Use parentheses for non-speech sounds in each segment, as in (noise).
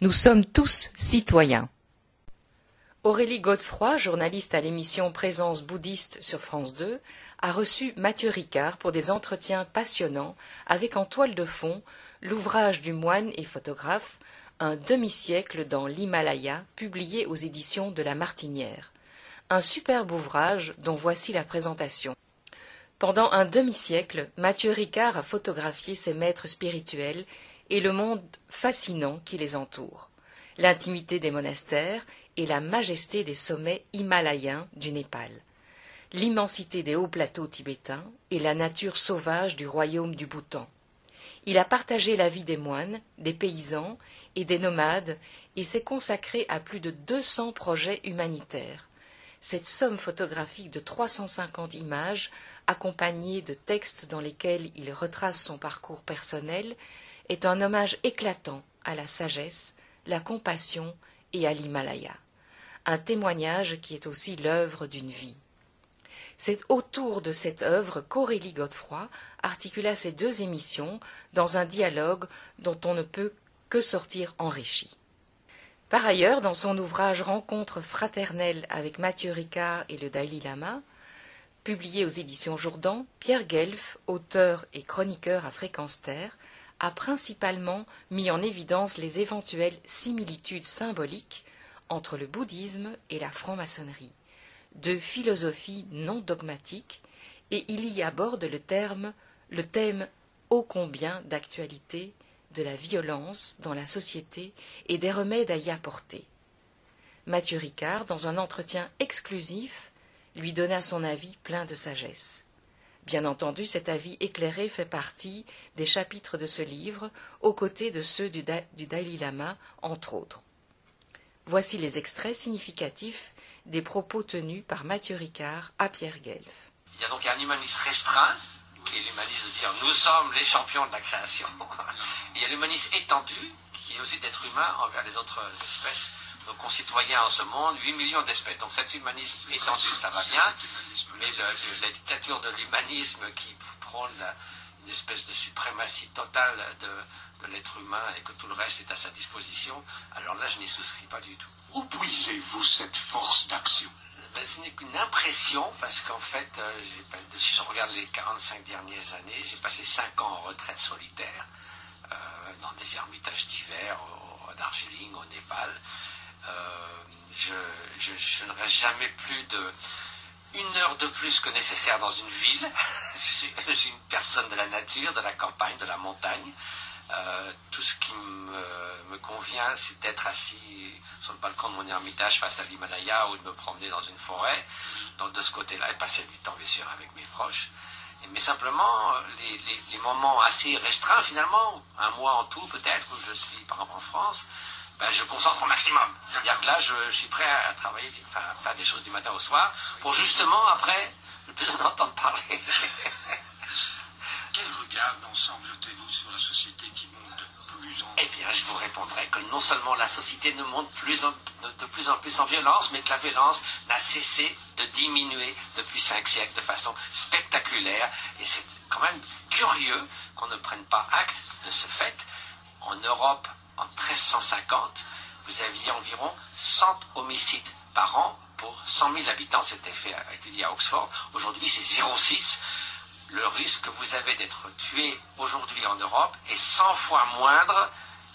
Nous sommes tous citoyens. Aurélie Godefroy, journaliste à l'émission Présence bouddhiste sur France 2, a reçu Mathieu Ricard pour des entretiens passionnants avec en toile de fond l'ouvrage du moine et photographe Un demi-siècle dans l'Himalaya, publié aux éditions de La Martinière. Un superbe ouvrage dont voici la présentation. Pendant un demi-siècle, Mathieu Ricard a photographié ses maîtres spirituels et le monde fascinant qui les entoure, l'intimité des monastères et la majesté des sommets himalayens du Népal, l'immensité des hauts plateaux tibétains et la nature sauvage du royaume du Bhoutan. Il a partagé la vie des moines, des paysans et des nomades et s'est consacré à plus de deux cents projets humanitaires. Cette somme photographique de trois cent cinquante images, accompagnée de textes dans lesquels il retrace son parcours personnel, est un hommage éclatant à la sagesse, la compassion et à l'Himalaya, un témoignage qui est aussi l'œuvre d'une vie. C'est autour de cette œuvre qu'Aurélie Godefroy articula ces deux émissions dans un dialogue dont on ne peut que sortir enrichi. Par ailleurs, dans son ouvrage Rencontre fraternelle avec Mathieu Ricard et le Dalai Lama, publié aux éditions Jourdan, Pierre Guelf, auteur et chroniqueur à Fréquence Terre, a principalement mis en évidence les éventuelles similitudes symboliques entre le bouddhisme et la franc-maçonnerie, deux philosophies non dogmatiques, et il y aborde le, terme, le thème ô combien d'actualité de la violence dans la société et des remèdes à y apporter. Mathieu Ricard, dans un entretien exclusif, lui donna son avis plein de sagesse. Bien entendu, cet avis éclairé fait partie des chapitres de ce livre, aux côtés de ceux du, Dalai Lama, entre autres. Voici les extraits significatifs des propos tenus par Mathieu Ricard à Pierre Guelf. Il y a donc un humanisme restreint, qui est l'humanisme de dire nous sommes les champions de la création. (laughs) il y a l'humanisme étendu, qui est aussi d'être humain envers les autres espèces nos concitoyens en ce monde, 8 millions d'espèces. Donc cet humanisme étendu, ça va bien, mais la dictature de l'humanisme qui prône une espèce de suprématie totale de, l'être humain et que tout le reste est à sa disposition, alors là, je n'y souscris pas du tout. Où puisez-vous cette force d'action? Ben, ce n'est qu'une impression, parce qu'en fait, euh, si je regarde les 45 dernières années, j'ai passé 5 ans en retraite solitaire, euh, dans des ermitages divers, au, au Darjeeling, au Népal. Euh, je, je, ne reste jamais plus de une heure de plus que nécessaire dans une ville. (laughs) je, suis, une personne de la nature, de la campagne, de la montagne. Euh, tout ce qui me, convient, c'est d'être assis sur le balcon de mon ermitage face à l'Himalaya ou de me promener dans une forêt. Donc de ce côté-là, et passer du temps, bien sûr, avec mes proches. mais simplement, les, moments assez restreints, finalement, un mois en tout peut-être, où je suis par exemple en France, ben, je concentre au maximum. C'est-à-dire que là, je, suis prêt à travailler, enfin, à faire des choses du matin au soir, pour justement, après, ne plus en entendre parler. (laughs) Quel regard d'ensemble jetez-vous sur la société qui monte de plus en Eh bien, je vous répondrai que non seulement la société ne monte plus de plus en plus en violence, mais que la violence n'a cessé de diminuer depuis cinq siècles de façon spectaculaire. Et c'est quand même curieux qu'on ne prenne pas acte de ce fait. En Europe, en 1350, vous aviez environ 100 homicides par an pour 100 000 habitants. C'était fait étudié à Oxford. Aujourd'hui, c'est 0,6. Le risque que vous avez d'être tué aujourd'hui en Europe est 100 fois moindre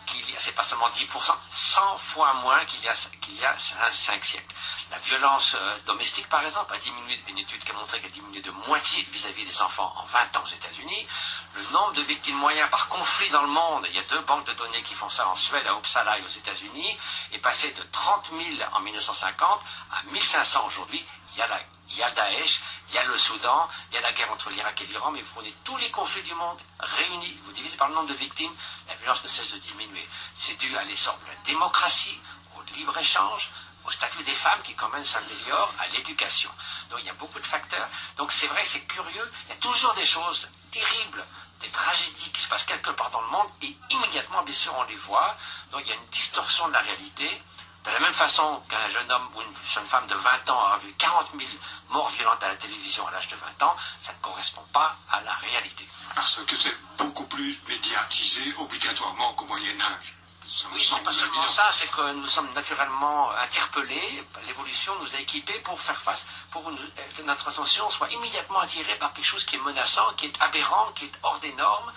qu'il y a, c'est pas seulement 10%, 100 fois moins qu'il y a, qu'il y a 5 siècles. La violence euh, domestique, par exemple, a diminué, une étude qui a montré qu'elle a diminué de moitié vis-à-vis des enfants en 20 ans aux États-Unis. Le nombre de victimes moyennes par conflit dans le monde, il y a deux banques de données qui font ça en Suède, à Uppsala et aux États-Unis, est passé de 30 000 en 1950 à 1500 aujourd'hui. Il y a la il y a Daesh, il y a le Soudan, il y a la guerre entre l'Irak et l'Iran, mais vous prenez tous les conflits du monde réunis, vous divisez par le nombre de victimes, la violence ne cesse de diminuer. C'est dû à l'essor de la démocratie, au libre-échange, au statut des femmes qui quand même s'améliore, à l'éducation. Donc il y a beaucoup de facteurs. Donc c'est vrai, c'est curieux, il y a toujours des choses terribles, des tragédies qui se passent quelque part dans le monde, et immédiatement, bien sûr, on les voit. Donc il y a une distorsion de la réalité. De la même façon qu'un jeune homme ou une jeune femme de 20 ans aura vu 40 000 morts violentes à la télévision à l'âge de 20 ans, ça ne correspond pas à la réalité. Parce que c'est beaucoup plus médiatisé obligatoirement qu'au Moyen Âge. Ça Oui, c'est pas seulement évident. ça, c'est que nous sommes naturellement interpellés. L'évolution nous a équipés pour faire face, pour nous- que notre attention soit immédiatement attirée par quelque chose qui est menaçant, qui est aberrant, qui est hors des normes,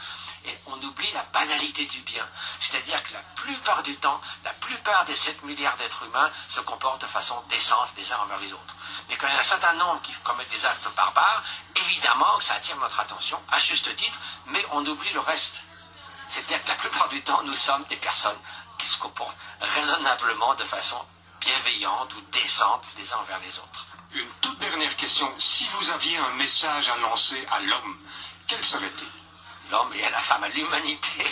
et on oublie la banalité du bien. C'est-à-dire que la plupart du temps, la plupart des 7 milliards d'êtres humains se comportent de façon décente les uns envers les autres. Mais quand il y a un certain nombre qui commettent des actes barbares, évidemment que ça attire notre attention, à juste titre, mais on oublie le reste. C'est-à-dire que la plupart du temps, nous sommes des personnes qui se comportent raisonnablement de façon bienveillante ou décente les uns envers les autres. Une toute dernière question. Si vous aviez un message à lancer à l'homme, quel serait-il? L'homme et à la femme, à l'humanité.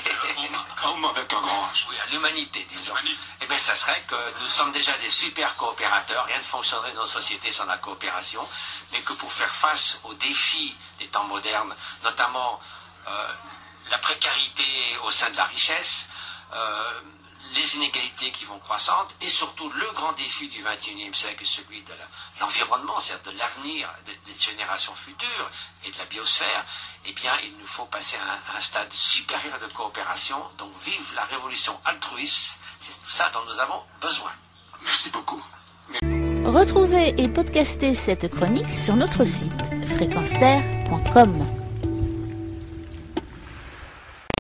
Homme avec un grand H. Oui, à l'humanité, disons. Eh bien, ça serait que nous sommes déjà des super coopérateurs. Rien ne fonctionnerait dans nos sociétés sans la coopération. Mais que pour faire face aux défis des temps modernes, notamment euh, la précarité au sein de la richesse, euh, les inégalités qui vont croissantes, et surtout le grand défi du XXIe siècle, celui de la- l'environnement, c'est-à-dire de l'avenir de- des générations futures et de la biosphère, eh bien, il nous faut passer à un, à un stade supérieur de coopération. Donc, vive la révolution altruiste. C'est tout ça dont nous avons besoin. Merci beaucoup. Retrouvez et podcastez cette chronique sur notre site fréquenceterre.com.